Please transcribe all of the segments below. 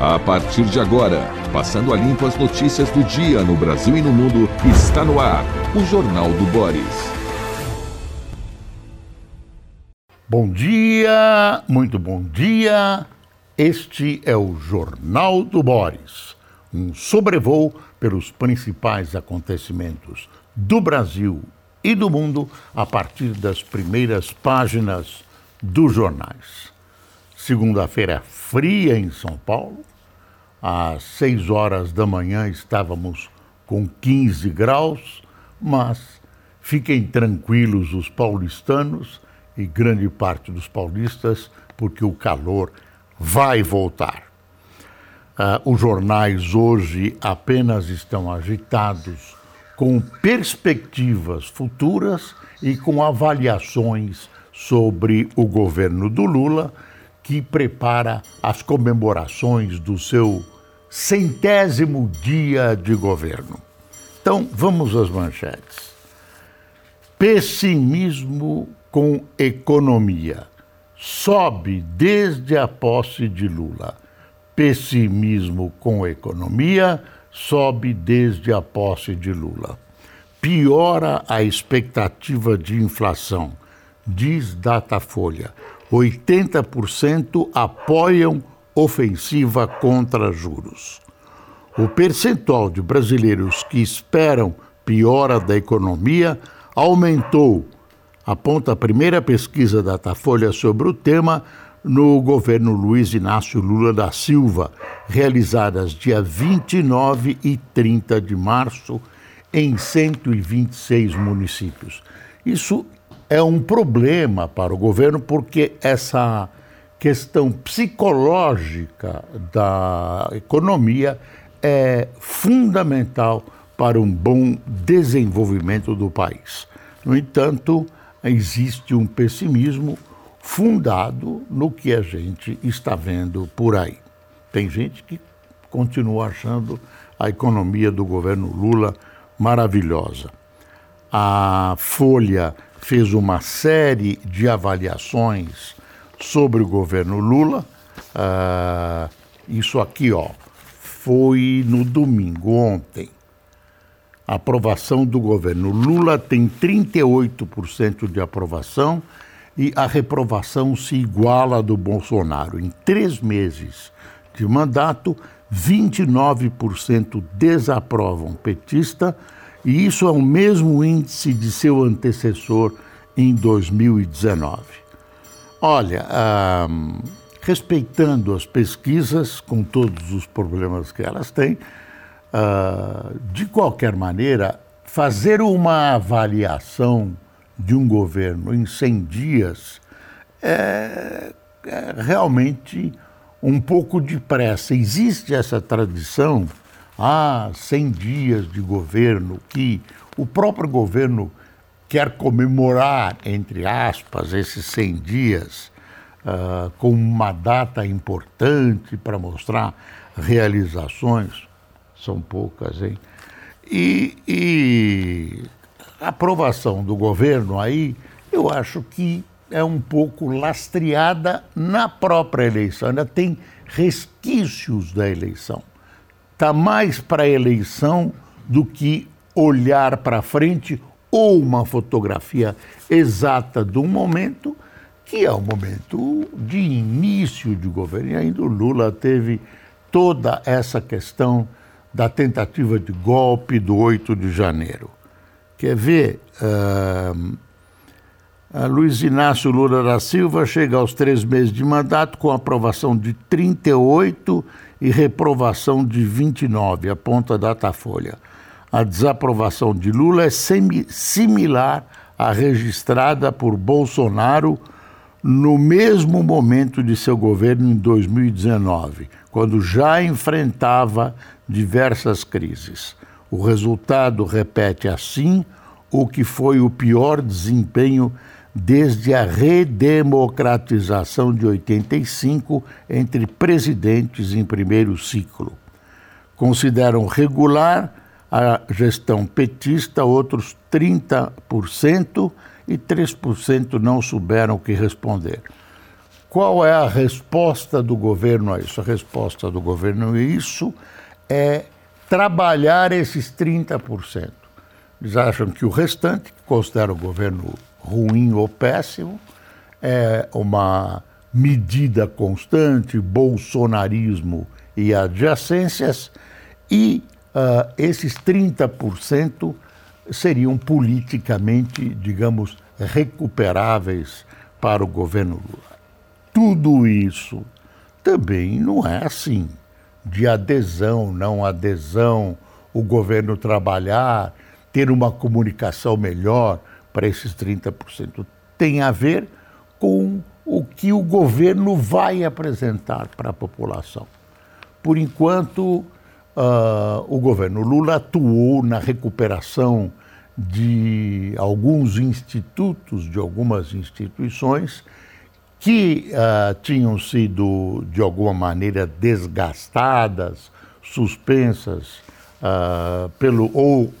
A partir de agora, passando a limpo as notícias do dia no Brasil e no mundo, está no ar o Jornal do Boris. Bom dia, muito bom dia. Este é o Jornal do Boris, um sobrevoo pelos principais acontecimentos do Brasil e do mundo a partir das primeiras páginas dos jornais. Segunda-feira fria em São Paulo. Às 6 horas da manhã estávamos com 15 graus, mas fiquem tranquilos os paulistanos e grande parte dos paulistas, porque o calor vai voltar. Uh, os jornais hoje apenas estão agitados com perspectivas futuras e com avaliações sobre o governo do Lula que prepara as comemorações do seu centésimo dia de governo. Então, vamos às manchetes. Pessimismo com economia. Sobe desde a posse de Lula. Pessimismo com economia sobe desde a posse de Lula. Piora a expectativa de inflação, diz Datafolha. 80% apoiam ofensiva contra juros. O percentual de brasileiros que esperam piora da economia aumentou, aponta a primeira pesquisa da Datafolha sobre o tema no governo Luiz Inácio Lula da Silva, realizadas dia 29 e 30 de março em 126 municípios. Isso é um problema para o governo porque essa questão psicológica da economia é fundamental para um bom desenvolvimento do país. No entanto, existe um pessimismo fundado no que a gente está vendo por aí. Tem gente que continua achando a economia do governo Lula maravilhosa. A Folha fez uma série de avaliações sobre o governo Lula. Uh, isso aqui, ó, foi no domingo, ontem. A aprovação do governo Lula tem 38% de aprovação e a reprovação se iguala à do Bolsonaro. Em três meses de mandato, 29% desaprovam petista e isso é o mesmo índice de seu antecessor em 2019. Olha, respeitando as pesquisas, com todos os problemas que elas têm, de qualquer maneira, fazer uma avaliação de um governo em 100 dias é, é realmente um pouco depressa. Existe essa tradição há 100 dias de governo que o próprio governo quer comemorar, entre aspas, esses 100 dias uh, com uma data importante para mostrar realizações. São poucas, hein? E, e a aprovação do governo aí, eu acho que é um pouco lastreada na própria eleição, ainda tem resquícios da eleição está mais para a eleição do que olhar para frente ou uma fotografia exata um momento que é o momento de início de governo. E ainda o Lula teve toda essa questão da tentativa de golpe do 8 de janeiro. Quer ver? Uh, Luiz Inácio Lula da Silva chega aos três meses de mandato com aprovação de 38 e reprovação de 29, aponta Datafolha. A desaprovação de Lula é similar à registrada por Bolsonaro no mesmo momento de seu governo em 2019, quando já enfrentava diversas crises. O resultado repete assim o que foi o pior desempenho desde a redemocratização de 85 entre presidentes em primeiro ciclo. Consideram regular a gestão petista, outros 30% e 3% não souberam o que responder. qual é a resposta do governo a isso? A resposta do governo a isso é trabalhar esses 30%. Eles acham que o restante, que considera o governo ruim ou péssimo, é uma medida constante, bolsonarismo e adjacências, e uh, esses 30% seriam politicamente, digamos, recuperáveis para o governo Lula. Tudo isso também não é assim, de adesão, não adesão, o governo trabalhar, ter uma comunicação melhor para esses 30%. Tem a ver com o que o governo vai apresentar para a população. Por enquanto, uh, o governo Lula atuou na recuperação de alguns institutos, de algumas instituições que uh, tinham sido, de alguma maneira, desgastadas, suspensas uh, pelo, ou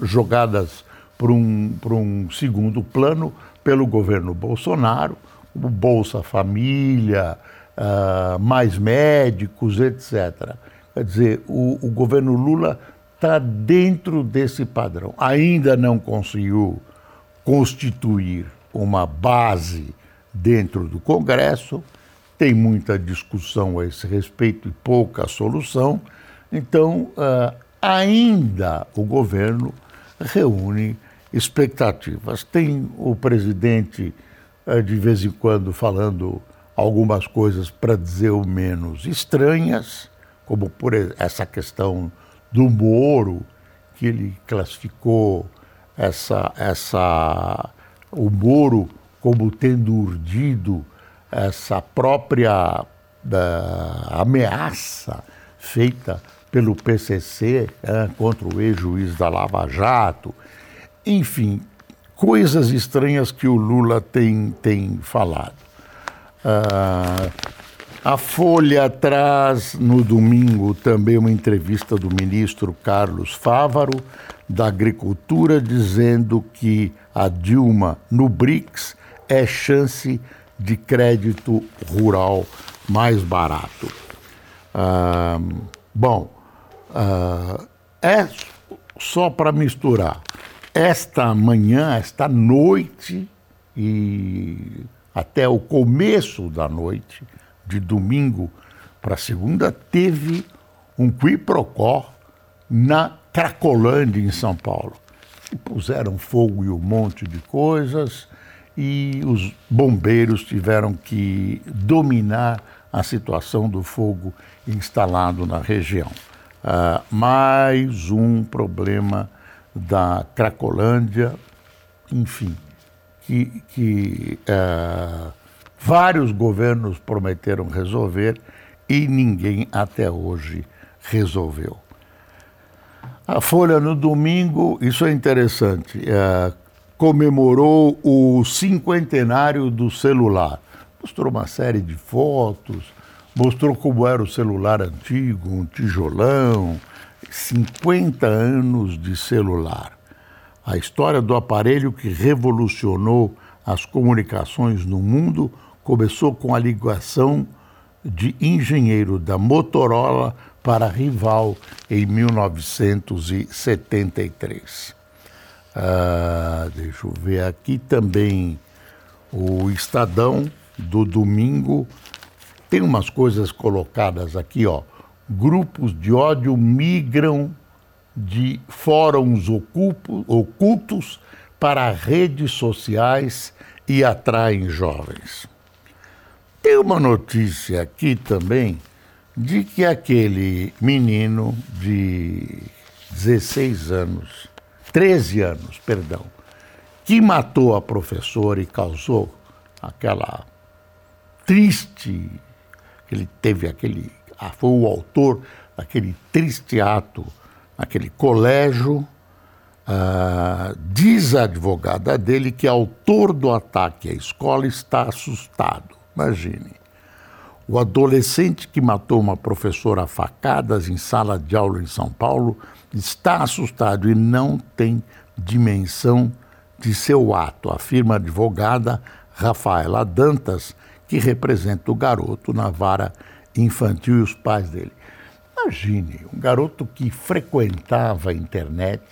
jogadas para um, um segundo plano pelo governo Bolsonaro, como Bolsa Família, mais médicos, etc. Quer dizer, o, o governo Lula está dentro desse padrão. Ainda não conseguiu constituir uma base dentro do Congresso, tem muita discussão a esse respeito e pouca solução. Então, uh, ainda o governo reúne expectativas. Tem o presidente, uh, de vez em quando, falando algumas coisas, para dizer o menos, estranhas, como por essa questão do Moro, que ele classificou essa, essa, o Moro como tendo urdido essa própria uh, ameaça feita pelo PCC uh, contra o ex-juiz da Lava Jato. Enfim, coisas estranhas que o Lula tem, tem falado. Uh, a Folha traz no domingo também uma entrevista do ministro Carlos Fávaro, da Agricultura, dizendo que a Dilma no BRICS é chance de crédito rural mais barato. Ah, bom, ah, é só para misturar. Esta manhã, esta noite e até o começo da noite, de domingo para segunda, teve um quiprocó na Cracolândia, em São Paulo. E puseram fogo em um monte de coisas e os bombeiros tiveram que dominar a situação do fogo instalado na região. Uh, mais um problema da Cracolândia, enfim, que, que uh, vários governos prometeram resolver e ninguém até hoje resolveu. A Folha no domingo, isso é interessante, uh, comemorou o cinquentenário do celular. Mostrou uma série de fotos, mostrou como era o celular antigo, um tijolão, 50 anos de celular. A história do aparelho que revolucionou as comunicações no mundo começou com a ligação de engenheiro da Motorola para rival em 1973. Ah, deixa eu ver aqui também o Estadão do domingo. Tem umas coisas colocadas aqui, ó. Grupos de ódio migram de fóruns ocultos para redes sociais e atraem jovens. Tem uma notícia aqui também de que aquele menino de 16 anos 13 anos, perdão, que matou a professora e causou aquela triste, ele teve aquele, foi o autor daquele triste ato naquele colégio, ah, diz a advogada dele que autor do ataque à escola está assustado. Imagine. O adolescente que matou uma professora a facadas em sala de aula em São Paulo está assustado e não tem dimensão de seu ato, afirma a advogada Rafaela Dantas, que representa o garoto na vara infantil e os pais dele. Imagine, um garoto que frequentava a internet,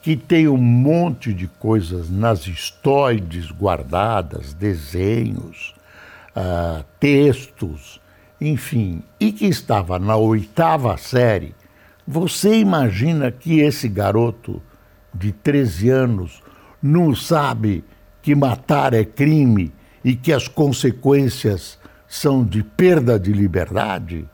que tem um monte de coisas nas histórias guardadas, desenhos, uh, textos, enfim, e que estava na oitava série. Você imagina que esse garoto de 13 anos não sabe que matar é crime e que as consequências são de perda de liberdade,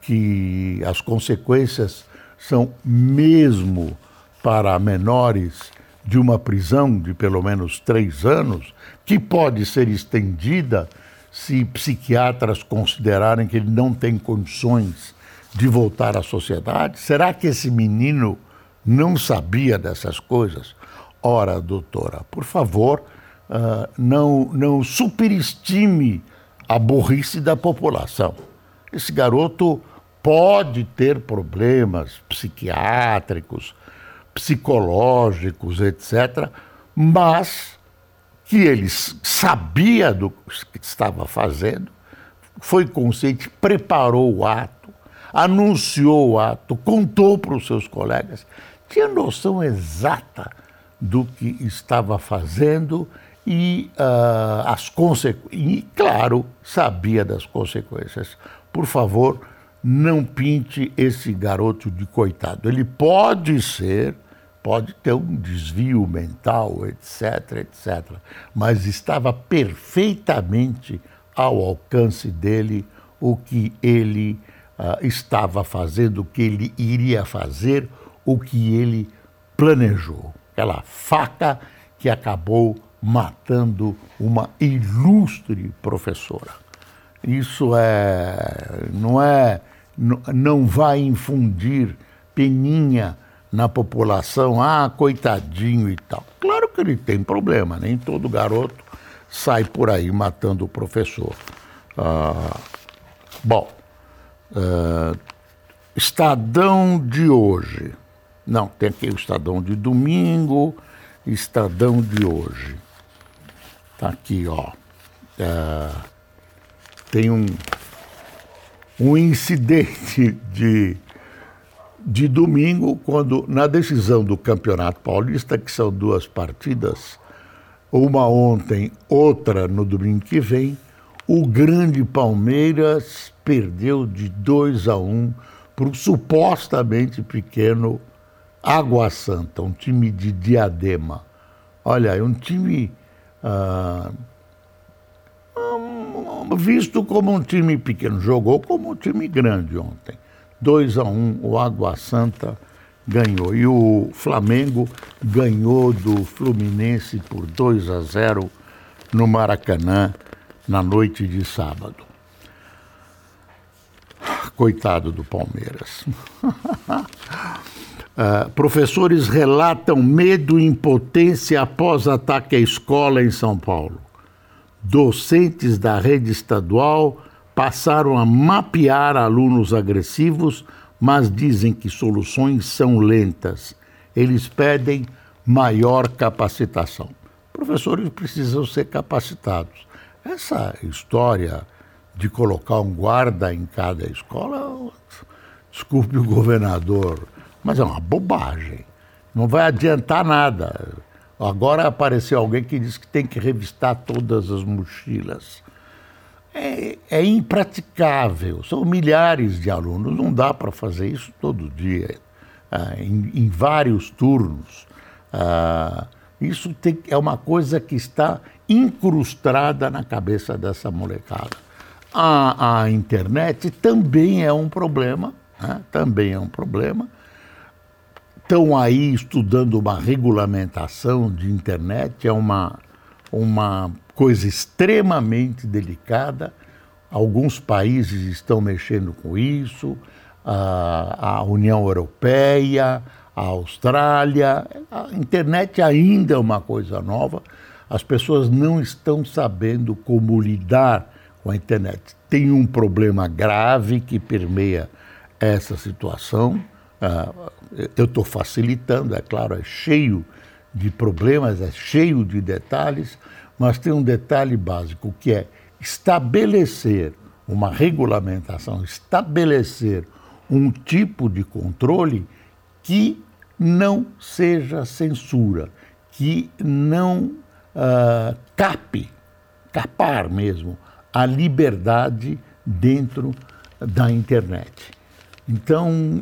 que as consequências são mesmo para menores de uma prisão de pelo menos três anos, que pode ser estendida se psiquiatras considerarem que ele não tem condições de voltar à sociedade? Será que esse menino não sabia dessas coisas? Ora, doutora, por favor, uh, não, não superestime a burrice da população. Esse garoto pode ter problemas psiquiátricos, psicológicos, etc., mas que ele sabia do que estava fazendo, foi consciente, preparou o ato, anunciou o ato, contou para os seus colegas, tinha noção exata do que estava fazendo e uh, as consequências. E, claro, sabia das consequências. Por favor, não pinte esse garoto de coitado. Ele pode ser, pode ter um desvio mental, etc, etc. Mas estava perfeitamente ao alcance dele o que ele uh, estava fazendo, o que ele iria fazer, o que ele planejou. Aquela faca que acabou matando uma ilustre professora. Isso é, não é, não vai infundir peninha na população, ah, coitadinho e tal. Claro que ele tem problema, nem todo garoto sai por aí matando o professor. Ah, bom, ah, Estadão de hoje. Não, tem aqui o Estadão de domingo, Estadão de hoje. Tá aqui, ó. É, tem um, um incidente de, de domingo, quando na decisão do Campeonato Paulista, que são duas partidas, uma ontem, outra no domingo que vem, o grande Palmeiras perdeu de 2 a 1 um para o supostamente pequeno Água Santa, um time de diadema. Olha, é um time ah, visto como um time pequeno. Jogou como um time grande ontem. 2 a 1 um, o Água Santa ganhou. E o Flamengo ganhou do Fluminense por 2 a 0 no Maracanã na noite de sábado. Coitado do Palmeiras. Uh, professores relatam medo e impotência após ataque à escola em São Paulo. Docentes da rede estadual passaram a mapear alunos agressivos, mas dizem que soluções são lentas. Eles pedem maior capacitação. Professores precisam ser capacitados. Essa história de colocar um guarda em cada escola, desculpe o governador mas é uma bobagem. Não vai adiantar nada. Agora apareceu alguém que diz que tem que revistar todas as mochilas. É, é impraticável. São milhares de alunos. Não dá para fazer isso todo dia, ah, em, em, vários turnos. Ah, isso tem, é uma coisa que está incrustada na cabeça dessa molecada. A, a internet também é um problema, né? também é um problema estão aí estudando uma regulamentação de internet, é uma, uma coisa extremamente delicada. Alguns países estão mexendo com isso, a, a União Europeia, a Austrália. A internet ainda é uma coisa nova, as pessoas não estão sabendo como lidar com a internet. Tem um problema grave que permeia essa situação. Uh, eu estou facilitando, é claro, é cheio de problemas, é cheio de detalhes, mas tem um detalhe básico que é estabelecer uma regulamentação, estabelecer um tipo de controle que não seja censura, que não uh, cape, capar mesmo, a liberdade dentro da internet. Então,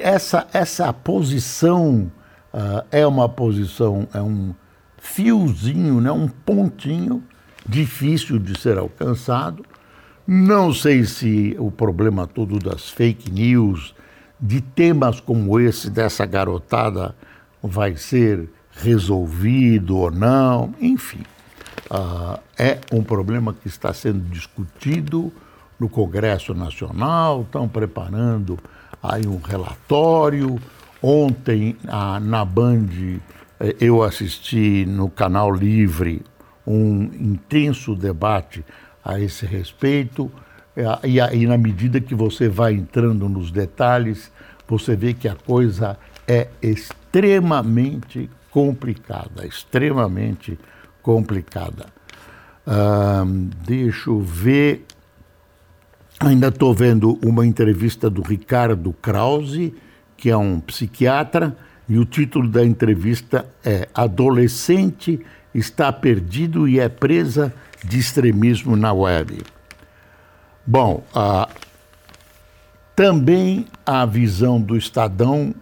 essa, essa posição uh, é uma posição, é um fiozinho, né, um pontinho difícil de ser alcançado. Não sei se o problema todo das fake news, de temas como esse, dessa garotada, vai ser resolvido ou não, enfim. Uh, é um problema que está sendo discutido no Congresso Nacional, estão preparando aí um relatório. Ontem, ah, na Band, eh, eu assisti no Canal Livre um intenso debate a esse respeito. E, e na medida que você vai entrando nos detalhes, você vê que a coisa é extremamente complicada, extremamente complicada. deixa eu ver. Ainda estou vendo uma entrevista do Ricardo Krause, que é um psiquiatra, e o título da entrevista é Adolescente está perdido e é presa de extremismo na web. Bom, também a visão do Estadão,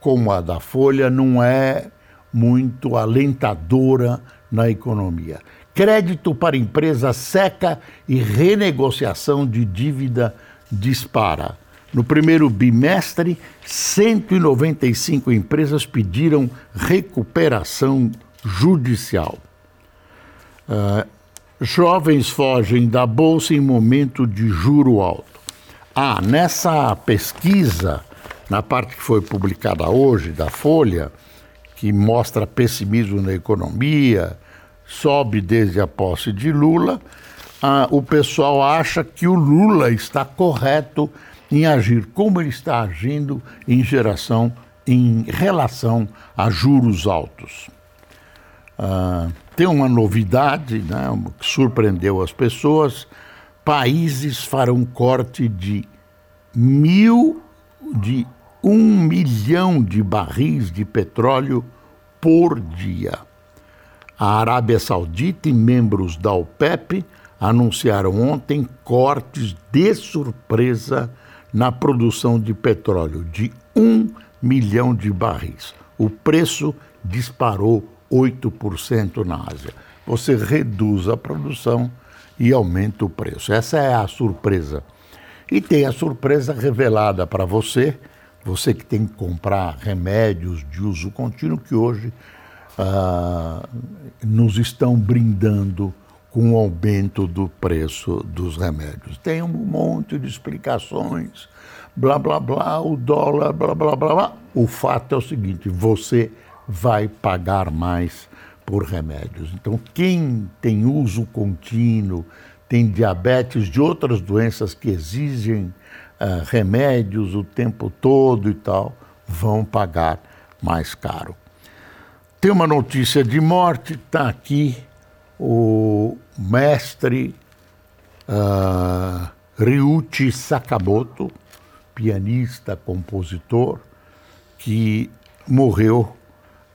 como a da Folha, não é muito alentadora na economia. Crédito para empresa seca e renegociação de dívida dispara. No primeiro bimestre, 195 empresas pediram recuperação judicial. Uh, jovens fogem da bolsa em momento de juro alto. Ah, nessa pesquisa, na parte que foi publicada hoje da Folha, que mostra pessimismo na economia, sobe desde a posse de Lula, ah, o pessoal acha que o Lula está correto em agir como ele está agindo em geração, em relação a juros altos. Ah, tem uma novidade né, que surpreendeu as pessoas: países farão corte de mil, de um milhão de barris de petróleo por dia. A Arábia Saudita e membros da OPEP anunciaram ontem cortes de surpresa na produção de petróleo de um milhão de barris. O preço disparou 8% na Ásia. Você reduz a produção e aumenta o preço. Essa é a surpresa. E tem a surpresa revelada para você, você que tem que comprar remédios de uso contínuo, que hoje ah, nos estão brindando com o aumento do preço dos remédios. Tem um monte de explicações, blá, blá, blá, o dólar, blá, blá, blá, blá. O fato é o seguinte: você vai pagar mais por remédios. Então, quem tem uso contínuo, tem diabetes de outras doenças que exigem uh, remédios o tempo todo e tal, vão pagar mais caro. Tem uma notícia de morte, está aqui o mestre uh, Ryuichi Sakamoto, pianista, compositor, que morreu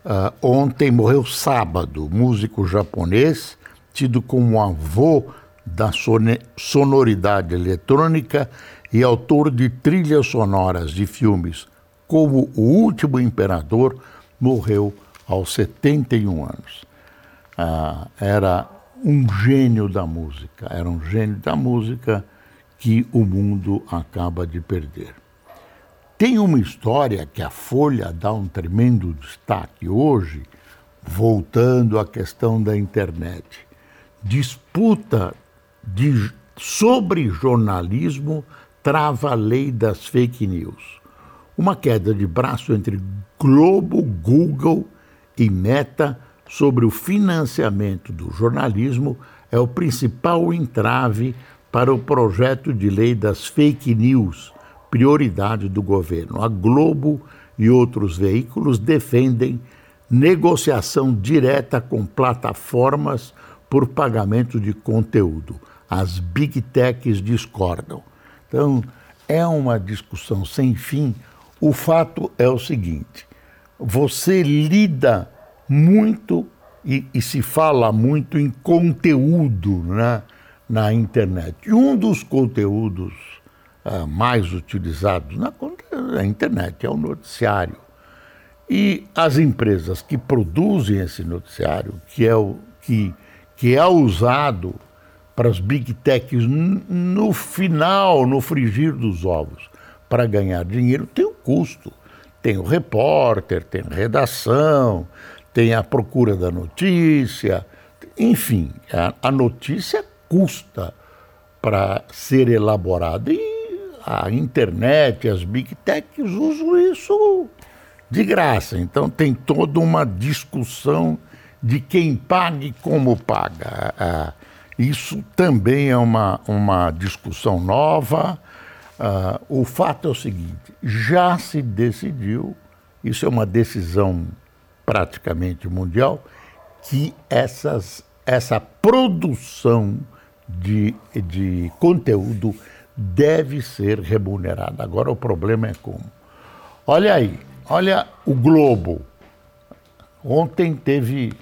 uh, ontem, morreu sábado, músico japonês, tido como avô da sonoridade eletrônica e autor de trilhas sonoras de filmes como O Último Imperador, morreu aos 71 anos. Ah, era um gênio da música, era um gênio da música que o mundo acaba de perder. Tem uma história que a Folha dá um tremendo destaque hoje, voltando à questão da internet. Disputa de, sobre jornalismo trava a lei das fake news. Uma queda de braço entre Globo, Google e Meta sobre o financiamento do jornalismo é o principal entrave para o projeto de lei das fake news, prioridade do governo. A Globo e outros veículos defendem negociação direta com plataformas por pagamento de conteúdo. As big techs discordam. Então, é uma discussão sem fim. O fato é o seguinte: você lida muito e, e se fala muito em conteúdo né, na internet. E um dos conteúdos uh, mais utilizados na, na internet é o noticiário. E as empresas que produzem esse noticiário, que é, o, que, que é usado para as big techs no final, no frigir dos ovos, para ganhar dinheiro, tem um custo. Tem o repórter, tem a redação, tem a procura da notícia, enfim, a, a notícia custa para ser elaborada. E a internet, as big techs usam isso de graça. Então tem toda uma discussão de quem paga e como paga. Isso também é uma, uma discussão nova. Uh, o fato é o seguinte: já se decidiu, isso é uma decisão praticamente mundial, que essas, essa produção de, de conteúdo deve ser remunerada. Agora o problema é como. Olha aí, olha o globo. Ontem teve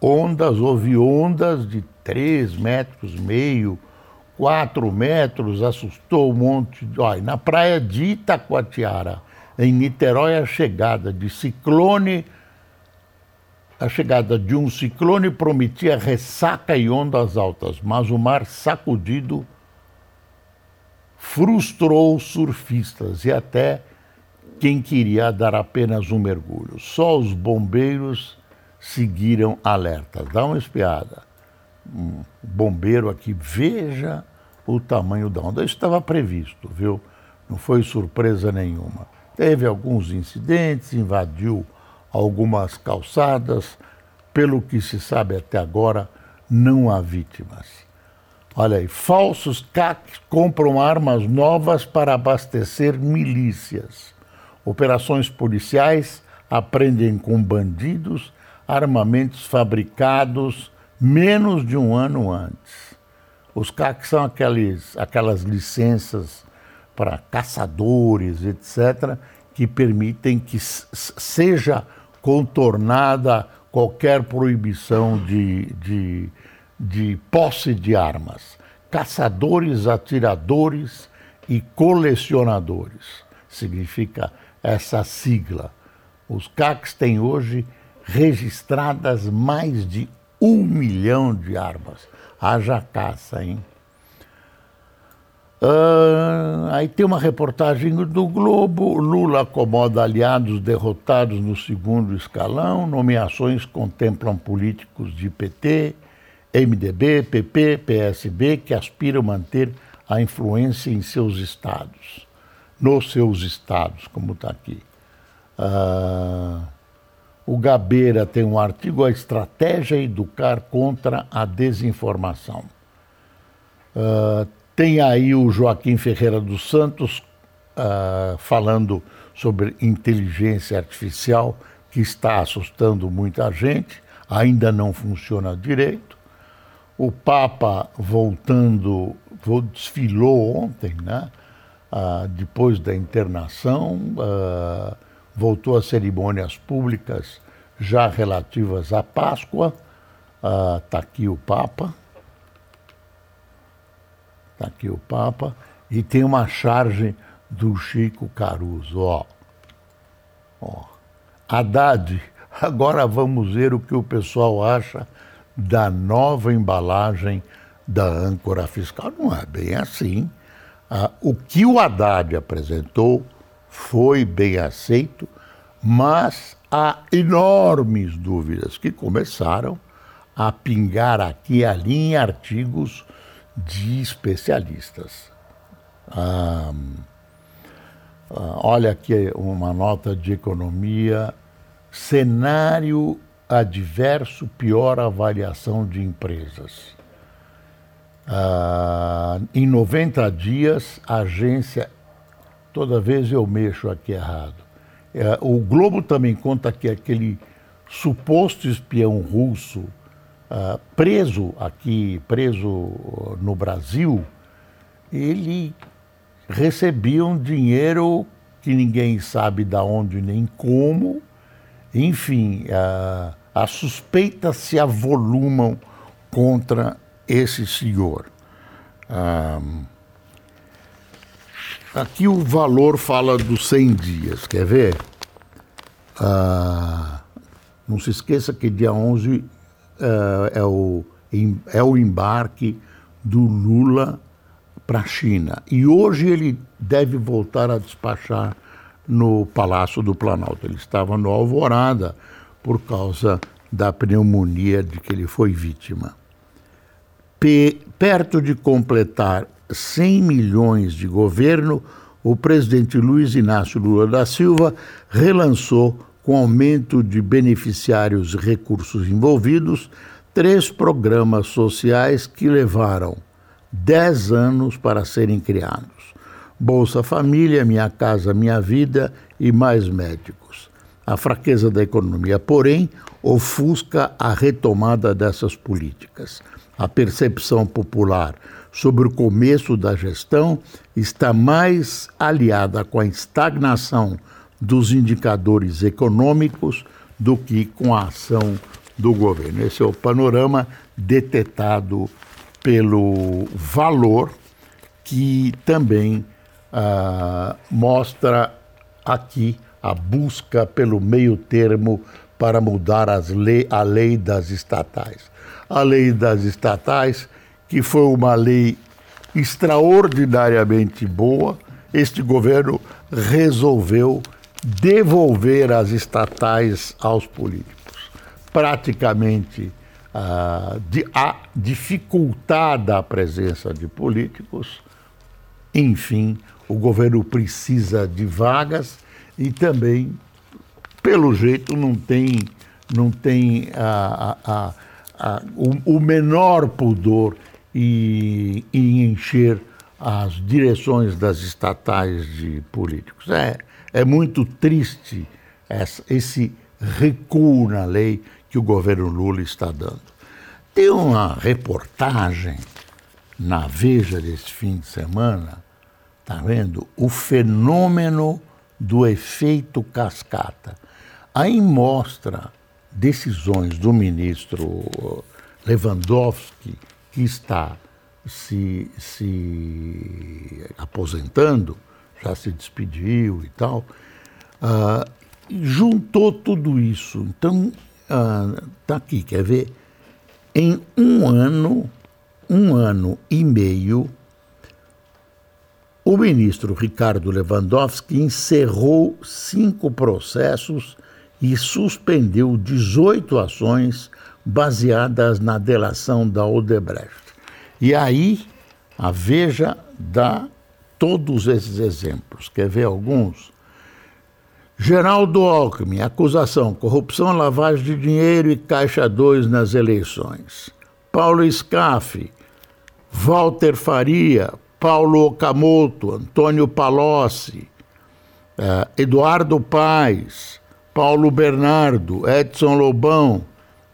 ondas, houve ondas de 3 metros, meio, 4 metros, assustou um monte. De... Olha, na praia de Itacoatiara, em Niterói, a chegada de ciclone, a chegada de um ciclone prometia ressaca e ondas altas, mas o mar sacudido frustrou surfistas e até quem queria dar apenas um mergulho. Só os bombeiros seguiram alertas. Dá uma espiada. Um bombeiro aqui, veja o tamanho da onda. Isso estava previsto, viu? Não foi surpresa nenhuma. Teve alguns incidentes, invadiu algumas calçadas. Pelo que se sabe até agora, não há vítimas. Olha aí, falsos CACs compram armas novas para abastecer milícias. Operações policiais aprendem com bandidos armamentos fabricados menos de um ano antes. Os CACs são aqueles, aquelas licenças para caçadores, etc., que permitem que seja contornada qualquer proibição de, de, de posse de armas. Caçadores, atiradores e colecionadores significa essa sigla. Os CACs têm hoje registradas mais de um milhão de armas. Haja caça, hein? Uh, aí tem uma reportagem do Globo: Lula acomoda aliados derrotados no segundo escalão. Nomeações contemplam políticos de PT, MDB, PP, PSB que aspiram manter a influência em seus estados, nos seus estados, como está aqui. Uh, o Gabeira tem um artigo, A Estratégia Educar contra a Desinformação. Uh, tem aí o Joaquim Ferreira dos Santos uh, falando sobre inteligência artificial, que está assustando muita gente, ainda não funciona direito. O Papa voltando, desfilou ontem, né? Uh, depois da internação. Voltou às cerimônias públicas já relativas à Páscoa. Está ah, aqui o Papa. Está aqui o Papa. E tem uma charge do Chico Caruso. Ó. Ó. Haddad, agora vamos ver o que o pessoal acha da nova embalagem da âncora fiscal. Não é bem assim. Ah, o que o Haddad apresentou foi bem aceito, mas há enormes dúvidas que começaram a pingar aqui e ali em artigos de especialistas. Ah, ah, olha aqui uma nota de economia: cenário adverso, pior avaliação de empresas. Ah, em 90 dias, a agência Toda vez eu mexo aqui errado. É, o Globo também conta que aquele suposto espião russo uh, preso aqui, preso no Brasil, ele recebia um dinheiro que ninguém sabe de onde nem como. Enfim, uh, as suspeitas se avolumam contra esse senhor. Aqui o valor fala dos 100 dias, quer ver? Uh, não se esqueça que dia 11 uh, é, o, é o embarque do Lula para a China. E hoje ele deve voltar a despachar no Palácio do Planalto. Ele estava no Alvorada por causa da pneumonia de que ele foi vítima. P perto de completar 100 milhões de governo, o presidente Luiz Inácio Lula da Silva relançou, com aumento de beneficiários e recursos envolvidos, três programas sociais que levaram 10 anos para serem criados. Bolsa Família, Minha Casa Minha Vida e mais médicos. A fraqueza da economia, porém, ofusca a retomada dessas políticas. A percepção popular sobre o começo da gestão está mais aliada com a estagnação dos indicadores econômicos do que com a ação do governo. Esse é o panorama detetado pelo valor que também ah, mostra aqui a busca pelo meio termo para mudar as a lei das estatais. A lei das estatais, que foi uma lei extraordinariamente boa, este governo resolveu devolver as estatais aos políticos. Praticamente ah, a, dificultada a presença de políticos, enfim, o governo precisa de vagas e também, pelo jeito, não tem, não tem a, a, a, o, o, menor pudor em, em encher as direções das estatais de políticos. É, é muito triste essa, esse recuo na lei que o governo Lula está dando. Tem uma reportagem na Veja desse fim de semana Está vendo? O fenômeno do efeito cascata. Aí mostra decisões do ministro Lewandowski, está se, se aposentando, já se despediu e tal, uh, juntou tudo isso. Então, está uh, aqui, quer ver? Em um ano, um ano e meio, o ministro Ricardo Lewandowski encerrou cinco processos e suspendeu 18 ações baseadas na delação da Odebrecht. E aí a Veja dá todos esses exemplos. Quer ver alguns? Geraldo Alckmin, acusação, corrupção, lavagem de dinheiro e caixa 2 nas eleições. Paulo Scaff, Walter Faria, Paulo Okamoto, Antônio Palocci, eh, Eduardo Paes, Paulo Bernardo, Edson Lobão,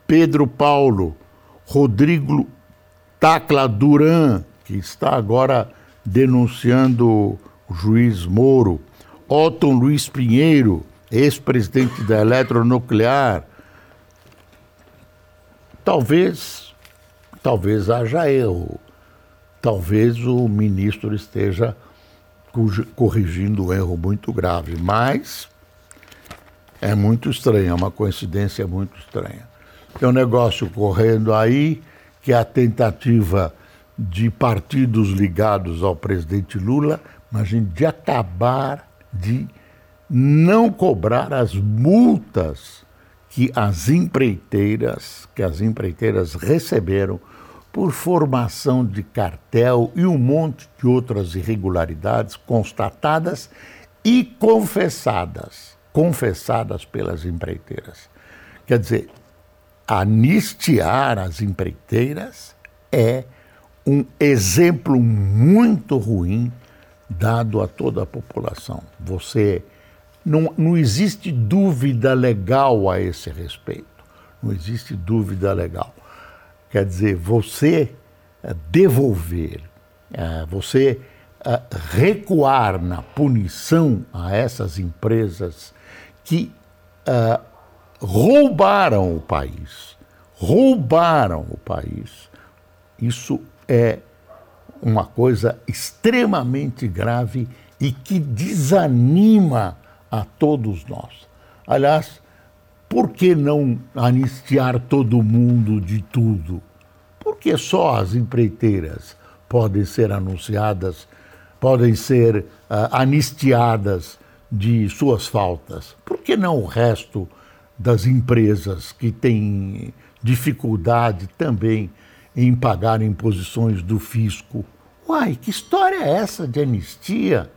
Pedro Paulo, Rodrigo Tacla Duran, que está agora denunciando o juiz Moro, Otton Luiz Pinheiro, ex-presidente da Eletronuclear. Talvez, talvez haja erro talvez o ministro esteja corrigindo um erro muito grave, mas é muito estranho, é uma coincidência muito estranha. Tem um negócio correndo aí que é a tentativa de partidos ligados ao presidente Lula, imagine, de acabar de não cobrar as multas que as empreiteiras, que as empreiteiras receberam por formação de cartel e um monte de outras irregularidades constatadas e confessadas, confessadas pelas empreiteiras. Quer dizer, anistiar as empreiteiras é um exemplo muito ruim dado a toda a população. Você não, não existe dúvida legal a esse respeito. Não existe dúvida legal. Quer dizer, você eh, devolver, eh, você eh, recuar na punição a essas empresas que roubaram o país, roubaram o país. Isso é uma coisa extremamente grave e que desanima a todos nós. Aliás, por que não anistiar todo mundo de tudo? Porque só as empreiteiras podem ser anunciadas, podem ser uh, anistiadas de suas faltas. Por que não o resto das empresas que têm dificuldade também em pagar imposições do fisco? Uai, que história é essa de anistia?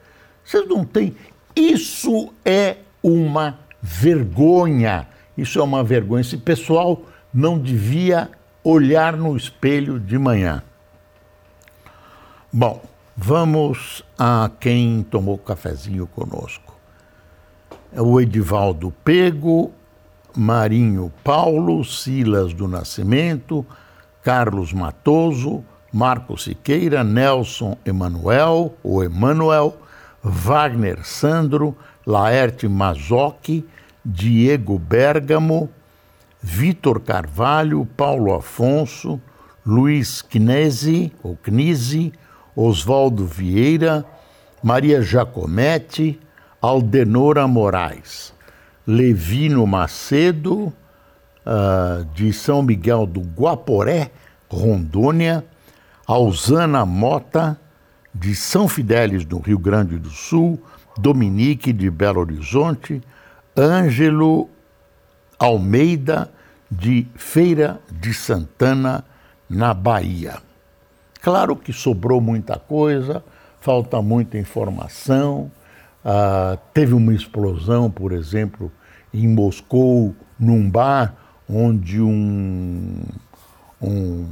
Vocês não têm. Isso é uma vergonha. Isso é uma vergonha. Esse pessoal não devia olhar no espelho de manhã. Bom, vamos a quem tomou cafezinho conosco. É o Edivaldo Pego, Marinho Paulo, Silas do Nascimento, Carlos Matoso, Marco Siqueira, Nelson Emanuel, ou Emanuel, Wagner Sandro, Laerte Mazocchi, Diego Bergamo, Vitor Carvalho, Paulo Afonso, Luiz Knese, ou Knise, Oswaldo Vieira, Maria Jacometti, Aldenora Moraes, Levino Macedo, uh, de São Miguel do Guaporé, Rondônia, Alzana Mota, de São Fidélis, no Rio Grande do Sul, Dominique, de Belo Horizonte, Ângelo Almeida, de Feira de Santana, na Bahia. Claro que sobrou muita coisa, falta muita informação. Uh, teve uma explosão, por exemplo, em Moscou, num bar onde um, um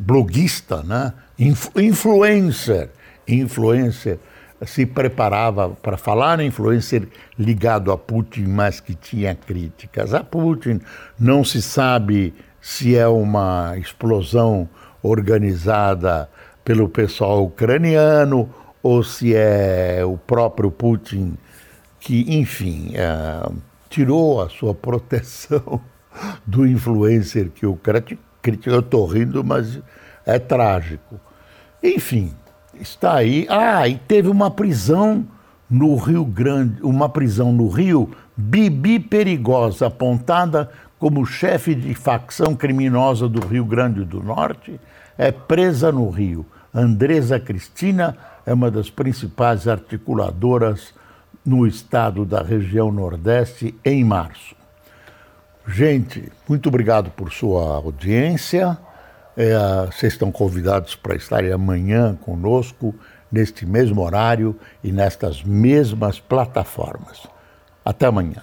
bloguista, né? influencer, influencer se preparava para falar influencer ligado a Putin, mas que tinha críticas a Putin. Não se sabe se é uma explosão organizada pelo pessoal ucraniano ou se é o próprio Putin que, enfim, é, tirou a sua proteção do influencer que o critica. Eu estou rindo, mas é trágico. Enfim, está aí. Ah, e teve uma prisão no Rio Grande, uma prisão no Rio, Bibi Perigosa, apontada como chefe de facção criminosa do Rio Grande do Norte, é presa no Rio. Andresa Cristina é uma das principais articuladoras no estado da região Nordeste em março. Gente, muito obrigado por sua audiência. É, vocês estão convidados para estarem amanhã conosco, neste mesmo horário e nestas mesmas plataformas. Até amanhã.